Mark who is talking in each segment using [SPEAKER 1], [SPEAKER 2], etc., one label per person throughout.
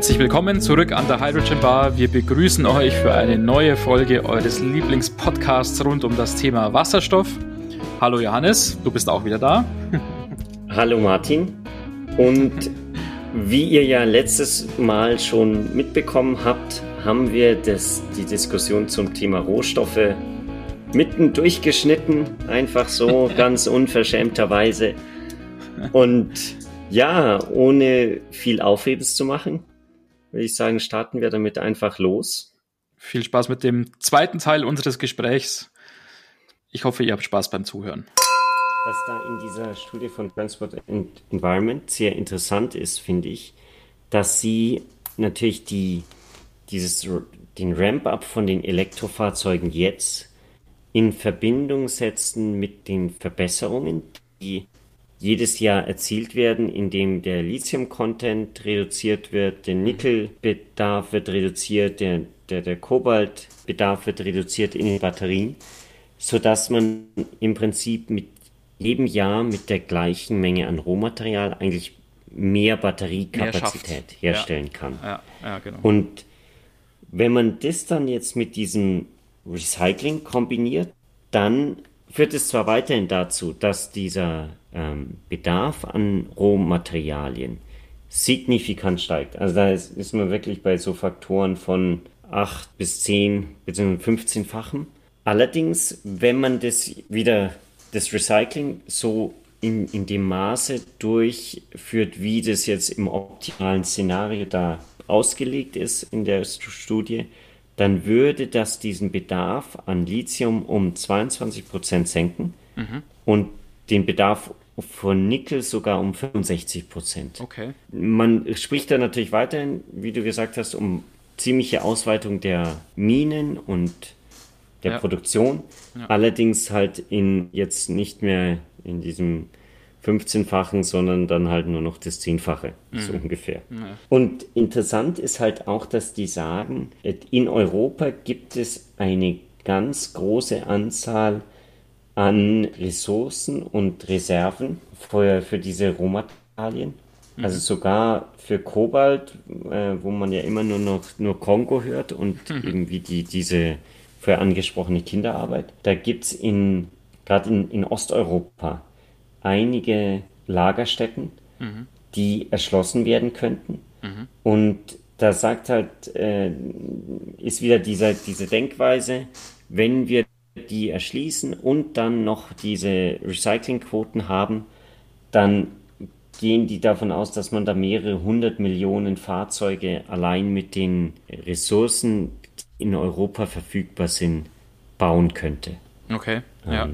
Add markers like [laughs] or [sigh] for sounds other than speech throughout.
[SPEAKER 1] Herzlich willkommen zurück an der Hydrogen Bar. Wir begrüßen euch für eine neue Folge eures Lieblingspodcasts rund um das Thema Wasserstoff. Hallo Johannes, du bist auch wieder da. [laughs]
[SPEAKER 2] Hallo Martin. Und wie ihr ja letztes Mal schon mitbekommen habt, haben wir das, die Diskussion zum Thema Rohstoffe mitten durchgeschnitten, einfach so [laughs] ganz unverschämterweise. Und ja, ohne viel Aufhebens zu machen, würde ich sagen, starten wir damit einfach los.
[SPEAKER 1] Viel Spaß mit dem zweiten Teil unseres Gesprächs. Ich hoffe, ihr habt Spaß beim Zuhören.
[SPEAKER 2] Was da in dieser Studie von Transport and Environment sehr interessant ist, finde ich, dass sie natürlich die, dieses, den Ramp-up von den Elektrofahrzeugen jetzt in Verbindung setzen mit den Verbesserungen, die jedes Jahr erzielt werden, indem der Lithium-Content reduziert wird, der Nickelbedarf wird reduziert, der, der, der Kobaltbedarf wird reduziert in den Batterien, sodass man im Prinzip mit jedem Jahr mit der gleichen Menge an Rohmaterial eigentlich mehr Batteriekapazität mehr herstellen ja. kann. Ja, ja, genau. Und wenn man das dann jetzt mit diesem Recycling kombiniert, dann führt es zwar weiterhin dazu, dass dieser ähm, Bedarf an Rohmaterialien signifikant steigt. Also da ist, ist man wirklich bei so Faktoren von 8 bis 10 bzw. 15-fachen. Allerdings, wenn man das wieder, das Recycling so in, in dem Maße durchführt, wie das jetzt im optimalen Szenario da ausgelegt ist in der Studie, dann würde das diesen Bedarf an Lithium um 22 Prozent senken mhm. und den Bedarf von Nickel sogar um 65 Prozent. Okay. Man spricht da natürlich weiterhin, wie du gesagt hast, um ziemliche Ausweitung der Minen und der ja. Produktion. Ja. Allerdings halt in jetzt nicht mehr in diesem 15-fachen, sondern dann halt nur noch das Zehnfache, mhm. so ungefähr. Ja. Und interessant ist halt auch, dass die sagen, in Europa gibt es eine ganz große Anzahl an Ressourcen und Reserven für, für diese Rohmaterialien. Mhm. Also sogar für Kobalt, äh, wo man ja immer nur noch nur Kongo hört und [laughs] mhm. irgendwie die, diese vorher angesprochene Kinderarbeit. Da gibt es in, gerade in, in Osteuropa, einige Lagerstätten, mhm. die erschlossen werden könnten. Mhm. Und da sagt halt, äh, ist wieder dieser, diese Denkweise, wenn wir die erschließen und dann noch diese Recyclingquoten haben, dann gehen die davon aus, dass man da mehrere hundert Millionen Fahrzeuge allein mit den Ressourcen, die in Europa verfügbar sind, bauen könnte.
[SPEAKER 1] Okay, ja.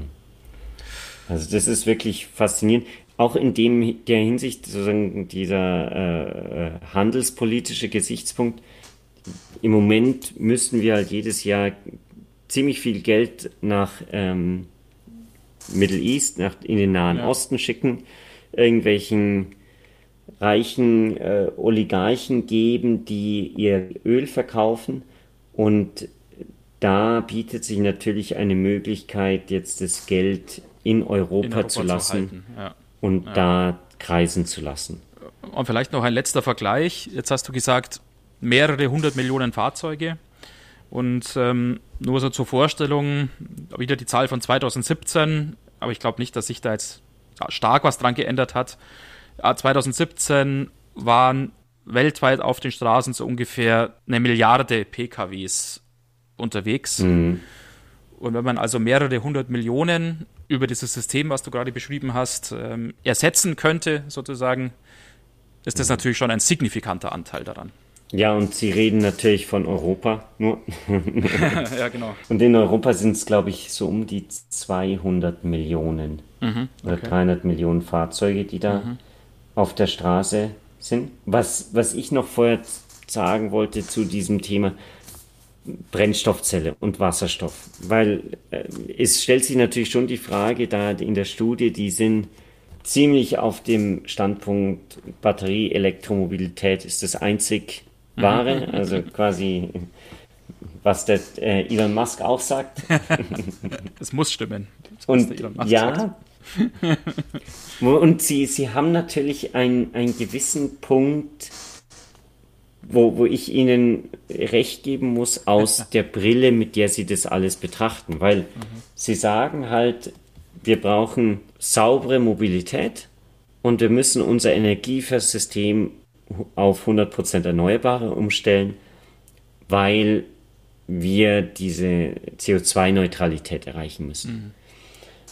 [SPEAKER 2] Also das ist wirklich faszinierend. Auch in dem, der Hinsicht sozusagen dieser äh, äh, handelspolitische Gesichtspunkt. Im Moment müssen wir halt jedes Jahr ziemlich viel Geld nach ähm, Middle East, nach, in den Nahen ja. Osten schicken, irgendwelchen reichen äh, Oligarchen geben, die ihr Öl verkaufen und da bietet sich natürlich eine Möglichkeit, jetzt das Geld in Europa, in Europa zu lassen zu ja. und ja. da kreisen zu lassen.
[SPEAKER 1] Und vielleicht noch ein letzter Vergleich. Jetzt hast du gesagt, mehrere hundert Millionen Fahrzeuge. Und ähm, nur so zur Vorstellung, wieder die Zahl von 2017, aber ich glaube nicht, dass sich da jetzt stark was dran geändert hat. 2017 waren weltweit auf den Straßen so ungefähr eine Milliarde PKWs unterwegs. Mhm. Und wenn man also mehrere hundert Millionen über dieses System, was du gerade beschrieben hast, ähm, ersetzen könnte, sozusagen, ist das natürlich schon ein signifikanter Anteil daran.
[SPEAKER 2] Ja, und Sie reden natürlich von Europa nur. [laughs] ja, genau. Und in Europa sind es, glaube ich, so um die 200 Millionen mhm, okay. oder 300 Millionen Fahrzeuge, die da mhm. auf der Straße sind. Was, was ich noch vorher sagen wollte zu diesem Thema, Brennstoffzelle und Wasserstoff. Weil äh, es stellt sich natürlich schon die Frage, da in der Studie, die sind ziemlich auf dem Standpunkt Batterie, Elektromobilität ist das einzig wahre, also quasi was der äh, Elon Musk auch sagt. [laughs]
[SPEAKER 1] Es muss stimmen.
[SPEAKER 2] Und ja, [laughs] und sie, sie haben natürlich einen, einen gewissen Punkt, wo, wo ich Ihnen recht geben muss aus der Brille, mit der Sie das alles betrachten. Weil mhm. Sie sagen halt, wir brauchen saubere Mobilität und wir müssen unser Energieversystem auf 100% Erneuerbare umstellen, weil wir diese CO2-Neutralität erreichen müssen. Mhm.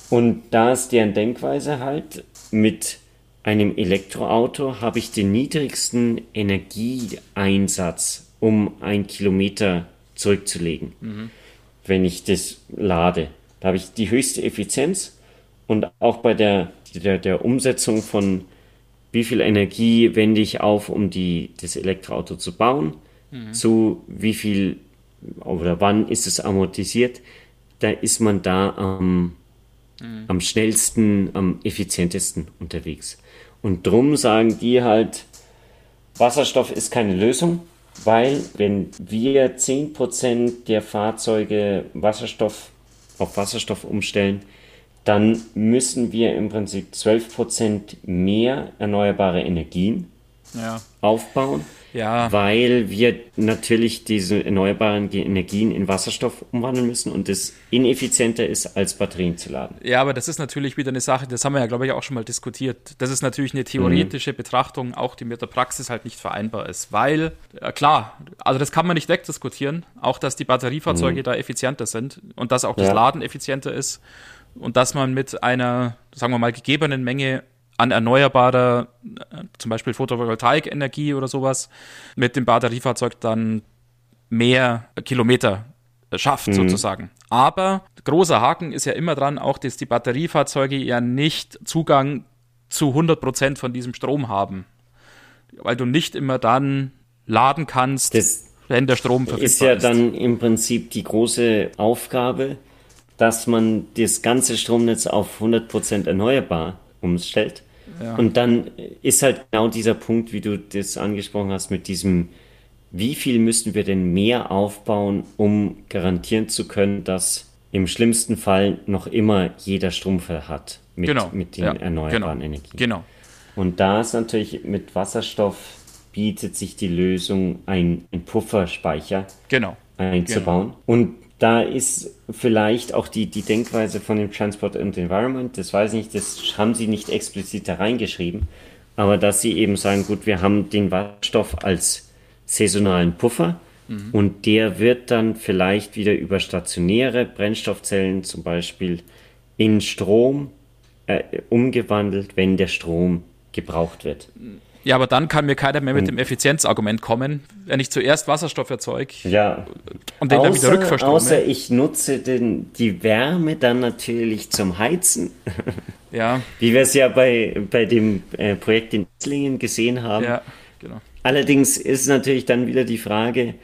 [SPEAKER 2] Und da ist deren Denkweise halt, mit einem Elektroauto habe ich den niedrigsten Energieeinsatz, um ein Kilometer zurückzulegen, mhm. wenn ich das lade. Da habe ich die höchste Effizienz und auch bei der, der, der Umsetzung von wie viel Energie wende ich auf, um die, das Elektroauto zu bauen, mhm. zu wie viel oder wann ist es amortisiert, da ist man da am, mhm. am schnellsten, am effizientesten unterwegs. Und drum sagen die halt, Wasserstoff ist keine Lösung, weil wenn wir 10% der Fahrzeuge Wasserstoff auf Wasserstoff umstellen, dann müssen wir im Prinzip 12% mehr erneuerbare Energien ja. aufbauen ja. weil wir natürlich diese erneuerbaren Energien in Wasserstoff umwandeln müssen und es ineffizienter ist, als Batterien zu laden.
[SPEAKER 1] Ja, aber das ist natürlich wieder eine Sache, das haben wir ja, glaube ich, auch schon mal diskutiert. Das ist natürlich eine theoretische mhm. Betrachtung, auch die mit der Praxis halt nicht vereinbar ist, weil, ja, klar, also das kann man nicht wegdiskutieren, auch dass die Batteriefahrzeuge mhm. da effizienter sind und dass auch das ja. Laden effizienter ist und dass man mit einer, sagen wir mal, gegebenen Menge an erneuerbarer, äh, zum Beispiel Photovoltaikenergie oder sowas, mit dem Batteriefahrzeug dann mehr Kilometer schafft, mhm. sozusagen. Aber großer Haken ist ja immer dran, auch dass die Batteriefahrzeuge ja nicht Zugang zu 100 Prozent von diesem Strom haben. Weil du nicht immer dann laden kannst,
[SPEAKER 2] das wenn der Strom verfügbar ist. Ist ja dann im Prinzip die große Aufgabe, dass man das ganze Stromnetz auf 100 Prozent erneuerbar umstellt. Ja. Und dann ist halt genau dieser Punkt, wie du das angesprochen hast, mit diesem, wie viel müssen wir denn mehr aufbauen, um garantieren zu können, dass im schlimmsten Fall noch immer jeder Strom hat mit, genau. mit den ja. erneuerbaren genau. Energien.
[SPEAKER 1] Genau.
[SPEAKER 2] Und da ist natürlich mit Wasserstoff bietet sich die Lösung, ein, ein Pufferspeicher
[SPEAKER 1] genau.
[SPEAKER 2] einzubauen. Genau. Und da ist vielleicht auch die, die Denkweise von dem Transport and Environment, das weiß ich nicht, das haben sie nicht explizit da reingeschrieben, aber dass sie eben sagen, gut, wir haben den Wasserstoff als saisonalen Puffer mhm. und der wird dann vielleicht wieder über stationäre Brennstoffzellen zum Beispiel in Strom äh, umgewandelt, wenn der Strom gebraucht wird.
[SPEAKER 1] Ja, aber dann kann mir keiner mehr mit dem Effizienzargument kommen, wenn ich zuerst Wasserstoff erzeuge
[SPEAKER 2] ja. und den außer, dann wieder rückverstrome. Außer ich nutze den, die Wärme dann natürlich zum Heizen.
[SPEAKER 1] Ja. [laughs]
[SPEAKER 2] Wie wir es ja bei, bei dem äh, Projekt in Islingen gesehen haben. Ja, genau. Allerdings ist natürlich dann wieder die Frage,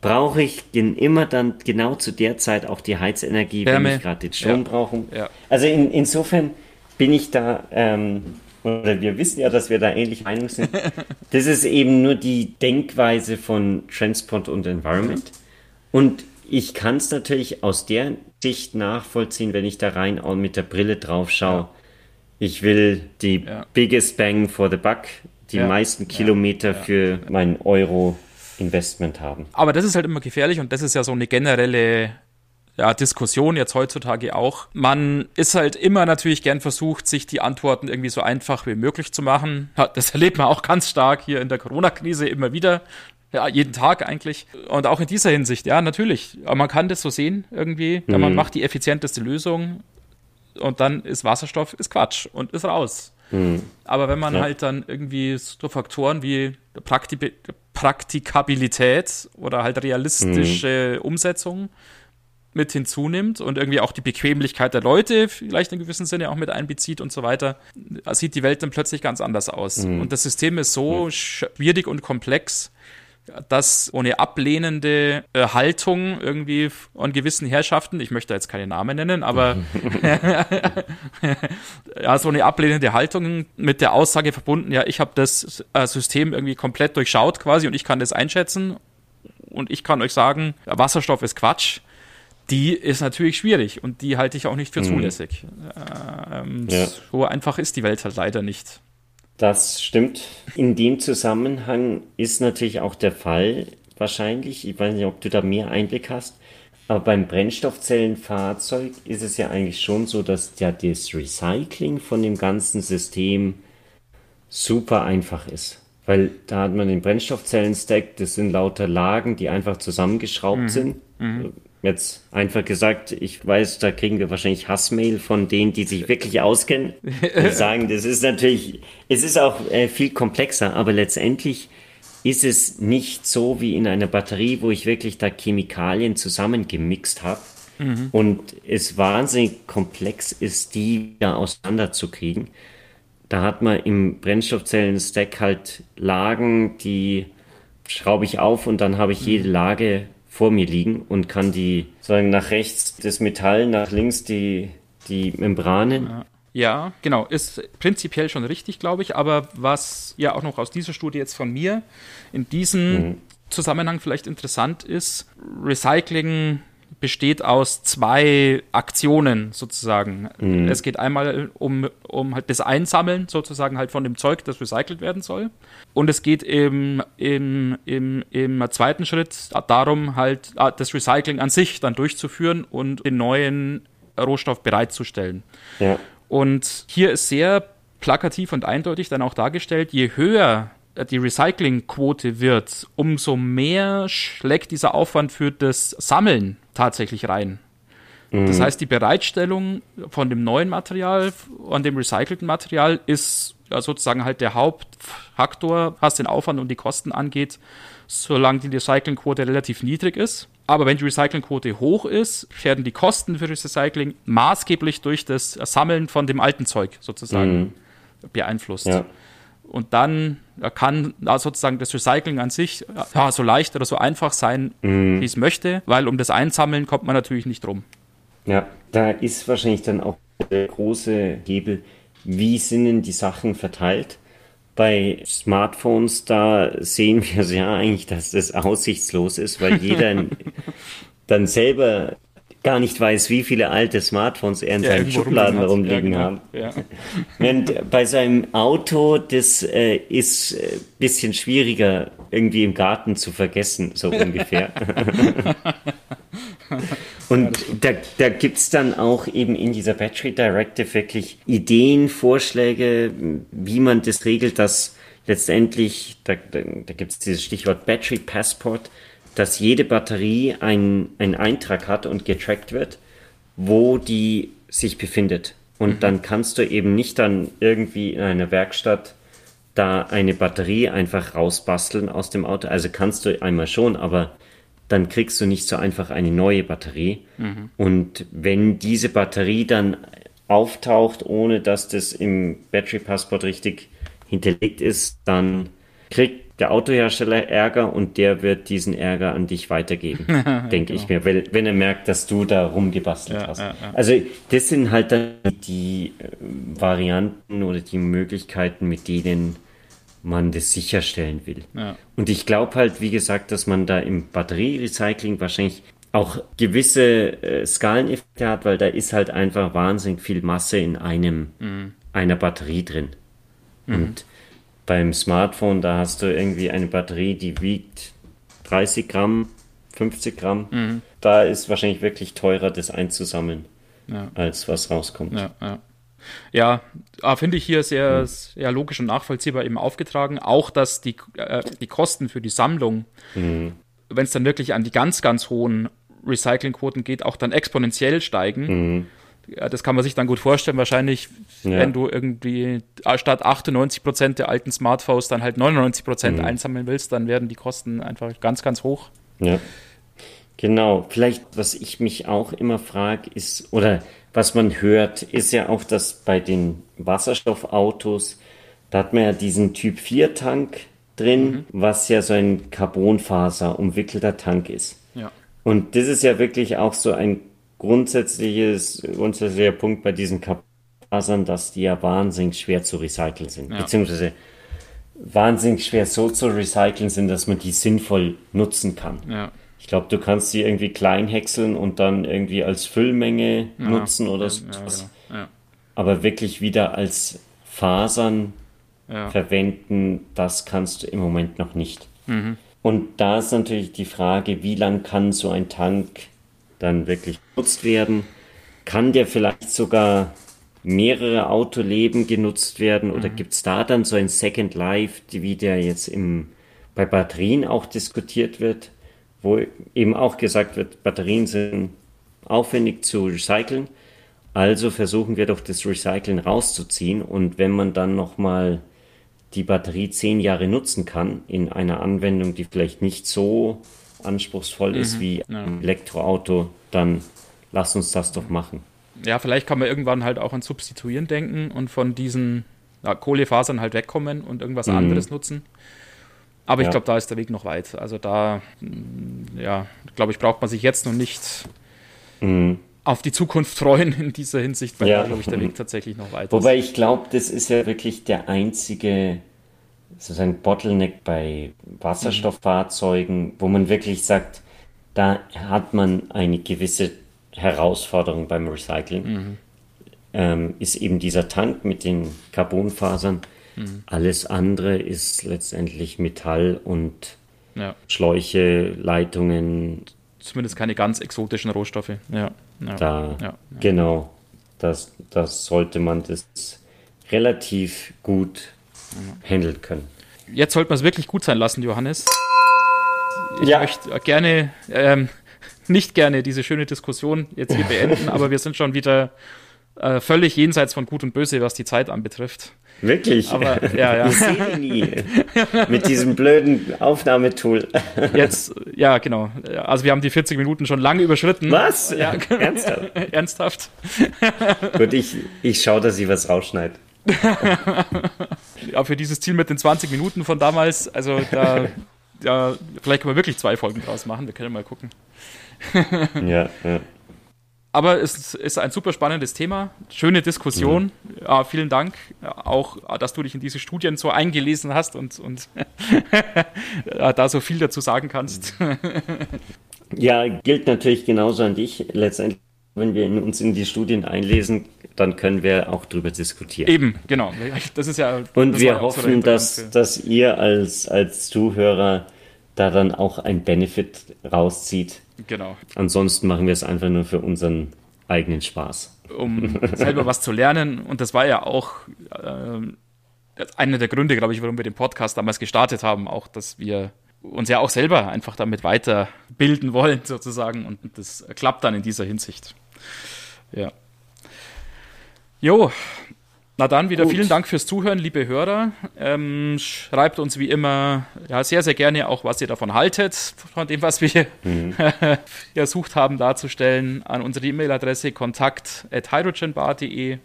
[SPEAKER 2] brauche ich denn immer dann genau zu der Zeit auch die Heizenergie, Wärme. wenn ich gerade den Strom ja. brauche? Ja. Also in, insofern bin ich da ähm, oder wir wissen ja, dass wir da ähnlich Meinung sind. [laughs] Das ist eben nur die Denkweise von Transport und Environment. Und ich kann es natürlich aus der Sicht nachvollziehen, wenn ich da rein auch mit der Brille drauf schaue. Ja. Ich will die ja. biggest bang for the buck, die ja. meisten Kilometer für mein Euro Investment haben.
[SPEAKER 1] Aber das ist halt immer gefährlich und das ist ja so eine generelle ja, Diskussion jetzt heutzutage auch. Man ist halt immer natürlich gern versucht, sich die Antworten irgendwie so einfach wie möglich zu machen. Das [laughs] erlebt man auch ganz stark hier in der Corona-Krise immer wieder. Ja, jeden Tag eigentlich. Und auch in dieser Hinsicht, ja, natürlich. Aber man kann das so sehen irgendwie. Mhm. Man macht die effizienteste Lösung und dann ist Wasserstoff ist Quatsch und ist raus. Mhm. Aber wenn man ja. halt dann irgendwie so Faktoren wie Prakti Praktikabilität oder halt realistische mhm. Umsetzung mit hinzunimmt und irgendwie auch die Bequemlichkeit der Leute vielleicht in gewissem Sinne auch mit einbezieht und so weiter, sieht die Welt dann plötzlich ganz anders aus. Mhm. Und das System ist so mhm. schwierig und komplex, dass ohne ablehnende äh, Haltung irgendwie an gewissen Herrschaften, ich möchte jetzt keine Namen nennen, aber [laughs] [laughs] ja, so eine ablehnende Haltung mit der Aussage verbunden, ja, ich habe das äh, System irgendwie komplett durchschaut quasi und ich kann das einschätzen und ich kann euch sagen, Wasserstoff ist Quatsch die ist natürlich schwierig und die halte ich auch nicht für mhm. zulässig. Ähm, ja. So einfach ist die Welt halt leider nicht.
[SPEAKER 2] Das stimmt. In dem Zusammenhang ist natürlich auch der Fall, wahrscheinlich, ich weiß nicht, ob du da mehr Einblick hast, aber beim Brennstoffzellenfahrzeug ist es ja eigentlich schon so, dass ja das Recycling von dem ganzen System super einfach ist. Weil da hat man den Brennstoffzellen-Stack, das sind lauter Lagen, die einfach zusammengeschraubt mhm. sind. Mhm. Jetzt einfach gesagt, ich weiß, da kriegen wir wahrscheinlich Hassmail von denen, die sich wirklich auskennen. Die [laughs] sagen, das ist natürlich, es ist auch äh, viel komplexer, aber letztendlich ist es nicht so wie in einer Batterie, wo ich wirklich da Chemikalien zusammengemixt habe mhm. und es wahnsinnig komplex ist, die wieder auseinanderzukriegen. Da hat man im Brennstoffzellen-Stack halt Lagen, die schraube ich auf und dann habe ich jede Lage vor mir liegen und kann die sagen nach rechts das Metall, nach links die, die Membranen.
[SPEAKER 1] Ja. Ja, genau, ist prinzipiell schon richtig, glaube ich. Aber was ja auch noch aus dieser Studie jetzt von mir in diesem mhm. Zusammenhang vielleicht interessant ist, Recycling besteht aus zwei Aktionen sozusagen. Mhm. Es geht einmal um, um halt das Einsammeln sozusagen halt von dem Zeug, das recycelt werden soll. Und es geht im, im, im, im zweiten Schritt darum, halt ah, das Recycling an sich dann durchzuführen und den neuen Rohstoff bereitzustellen. Ja. Und hier ist sehr plakativ und eindeutig dann auch dargestellt, je höher die Recyclingquote wird, umso mehr schlägt dieser Aufwand für das Sammeln tatsächlich rein. Mhm. Das heißt, die Bereitstellung von dem neuen Material, an dem recycelten Material, ist sozusagen halt der Hauptfaktor, was den Aufwand und die Kosten angeht, solange die Recyclingquote relativ niedrig ist. Aber wenn die Recyclingquote hoch ist, werden die Kosten für das Recycling maßgeblich durch das Sammeln von dem alten Zeug sozusagen mhm. beeinflusst. Ja. Und dann kann sozusagen das Recycling an sich ja, so leicht oder so einfach sein, mhm. wie es möchte, weil um das Einsammeln kommt man natürlich nicht drum.
[SPEAKER 2] Ja, da ist wahrscheinlich dann auch der große Hebel, wie sind denn die Sachen verteilt? Bei Smartphones, da sehen wir ja eigentlich, dass das aussichtslos ist, weil jeder [laughs] dann selber gar nicht weiß, wie viele alte Smartphones er in ja, seinen Schubladen rumliegen ja, genau. haben. Ja. [laughs] Während bei seinem Auto, das äh, ist ein äh, bisschen schwieriger irgendwie im Garten zu vergessen, so ungefähr. [laughs] Und da, da gibt es dann auch eben in dieser Battery Directive wirklich Ideen, Vorschläge, wie man das regelt, dass letztendlich, da, da, da gibt es dieses Stichwort Battery Passport, dass jede Batterie einen Eintrag hat und getrackt wird, wo die sich befindet. Und mhm. dann kannst du eben nicht dann irgendwie in einer Werkstatt da eine Batterie einfach rausbasteln aus dem Auto. Also kannst du einmal schon, aber dann kriegst du nicht so einfach eine neue Batterie. Mhm. Und wenn diese Batterie dann auftaucht, ohne dass das im Battery Passport richtig hinterlegt ist, dann kriegt der Autohersteller Ärger und der wird diesen Ärger an dich weitergeben, [laughs] denke genau. ich mir, wenn, wenn, er merkt, dass du da rumgebastelt ja, hast. Ja, ja. Also das sind halt dann die äh, Varianten oder die Möglichkeiten, mit denen man das sicherstellen will. Und ich glaube halt, wie gesagt, dass man da im Batterierecycling wahrscheinlich auch gewisse äh, Skaleneffekte hat, weil da ist halt einfach wahnsinnig viel Masse in einem mhm. einer Batterie drin. Mhm. Und beim Smartphone, da hast du irgendwie eine Batterie, die wiegt 30 Gramm, 50 Gramm. Mhm. Da ist wahrscheinlich wirklich teurer, das einzusammeln, ja. als was rauskommt.
[SPEAKER 1] Ja, ja. Ja, ah, finde ich hier sehr, mhm. sehr logisch und nachvollziehbar eben aufgetragen. Auch, dass die, äh, die Kosten für die Sammlung, mhm. wenn es dann wirklich an die ganz, ganz hohen Recyclingquoten geht, auch dann exponentiell steigen. Ja, das kann man sich dann gut vorstellen, wahrscheinlich, ja. wenn du irgendwie statt 98 Prozent der alten Smartphones dann halt 99 Prozent mhm. einsammeln willst, dann werden die Kosten einfach ganz, ganz hoch.
[SPEAKER 2] Ja. Genau. Vielleicht, was ich mich auch immer frage, ist, oder was man hört, ist ja auch, dass bei den Wasserstoffautos, da hat man ja diesen Typ 4 Tank drin, mhm. was ja so ein Carbonfaser umwickelter Tank ist. Ja. Und das ist ja wirklich auch so ein grundsätzliches, grundsätzlicher Punkt bei diesen Kapasern, dass die ja wahnsinnig schwer zu recyceln sind. Ja. Beziehungsweise wahnsinnig schwer so zu recyceln sind, dass man die sinnvoll nutzen kann. Ja. Ich glaube, du kannst sie irgendwie klein häckseln und dann irgendwie als Füllmenge ja. nutzen oder so. Genau. Aber wirklich wieder als Fasern verwenden, das kannst du im Moment noch nicht. Mhm. Und da ist natürlich die Frage, wie lang kann so ein Tank dann wirklich genutzt werden? Kann der vielleicht sogar mehrere Autoleben genutzt werden oder mhm. gibt es da dann so ein Second Life, wie der jetzt im, bei Batterien auch diskutiert wird, wo eben auch gesagt wird, Batterien sind aufwendig zu recyceln, also versuchen wir doch das Recyceln rauszuziehen und wenn man dann nochmal die Batterie zehn Jahre nutzen kann in einer Anwendung, die vielleicht nicht so anspruchsvoll mhm. ist wie ja. ein Elektroauto, dann lass uns das doch machen
[SPEAKER 1] ja, vielleicht kann man irgendwann halt auch an Substituieren denken und von diesen ja, Kohlefasern halt wegkommen und irgendwas mhm. anderes nutzen. Aber ja. ich glaube, da ist der Weg noch weit. Also da, mm, ja, glaube ich, braucht man sich jetzt noch nicht mhm. auf die Zukunft freuen in dieser Hinsicht, weil ja. da, glaube ich, der Weg [laughs] tatsächlich noch weit
[SPEAKER 2] Wobei ist. ich glaube, das ist ja wirklich der einzige sozusagen Bottleneck bei Wasserstofffahrzeugen, wo man wirklich sagt, da hat man eine gewisse Herausforderung beim Recycling, mhm. ähm, ist eben dieser Tank mit den Carbonfasern. Mhm. Alles andere ist letztendlich Metall und ja. Schläuche, Leitungen.
[SPEAKER 1] Zumindest keine ganz exotischen Rohstoffe. Ja,
[SPEAKER 2] ja. Da, ja, genau. Das, das sollte man das relativ gut handeln können.
[SPEAKER 1] Jetzt sollte man es wirklich gut sein lassen, Johannes. Ich möchte gerne ähm, [laughs] nicht gerne diese schöne Diskussion jetzt hier [laughs] beenden, aber wir sind schon wieder äh, völlig jenseits von Gut und Böse, was die Zeit anbetrifft.
[SPEAKER 2] Wirklich?
[SPEAKER 1] Aber, ja, ja. [laughs]
[SPEAKER 2] Ich sehe nie. Mit diesem blöden Aufnahmetool.
[SPEAKER 1] Jetzt, ja, genau. Also wir haben die 40 Minuten schon lange überschritten.
[SPEAKER 2] Was? Ja. Ernsthaft?
[SPEAKER 1] Ernsthaft.
[SPEAKER 2] Gut, ich, ich schaue, dass ich was rausschneide. [laughs]
[SPEAKER 1] ja, für dieses Ziel mit den 20 Minuten von damals, also da, [laughs] ja, vielleicht können wir wirklich zwei Folgen draus machen. Wir können mal gucken. [laughs]
[SPEAKER 2] ja, ja.
[SPEAKER 1] Aber es ist ein super spannendes Thema, schöne Diskussion. Mhm. Ja, vielen Dank auch, dass du dich in diese Studien so eingelesen hast und, und da so viel dazu sagen kannst.
[SPEAKER 2] ja, gilt natürlich genauso an dich. Letztendlich, wenn wir uns in die Studien einlesen, dann können wir auch darüber diskutieren.
[SPEAKER 1] Eben, genau. Das ist ja.
[SPEAKER 2] Und wir hoffen, dass, dass ihr als, als Zuhörer da dann auch ein Benefit rauszieht
[SPEAKER 1] Genau.
[SPEAKER 2] Ansonsten machen wir es einfach nur für unseren eigenen Spaß.
[SPEAKER 1] Um [laughs] selber was zu lernen. Und das war ja auch äh, einer der Gründe, glaube ich, warum wir den Podcast damals gestartet haben, auch, dass wir uns ja auch selber einfach damit weiterbilden wollen, [laughs] sozusagen. Und das klappt dann in dieser Hinsicht. Ja. Jo, na dann wieder Gut. vielen Dank fürs Zuhören, liebe Hörer. Ähm, schreibt uns wie immer ja, sehr, sehr gerne auch, was ihr davon haltet, von dem, was wir mhm. [laughs] versucht haben darzustellen, an unsere E-Mail-Adresse kontakt.hydrogenbar.de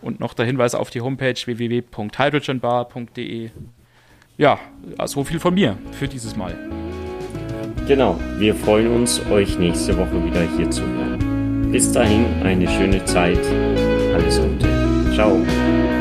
[SPEAKER 1] und noch der Hinweis auf die Homepage www.hydrogenbar.de. Ja, so viel von mir für dieses Mal.
[SPEAKER 2] Genau, wir freuen uns, euch nächste Woche wieder hier zu hören. Bis dahin eine schöne Zeit. Gute. Ciao.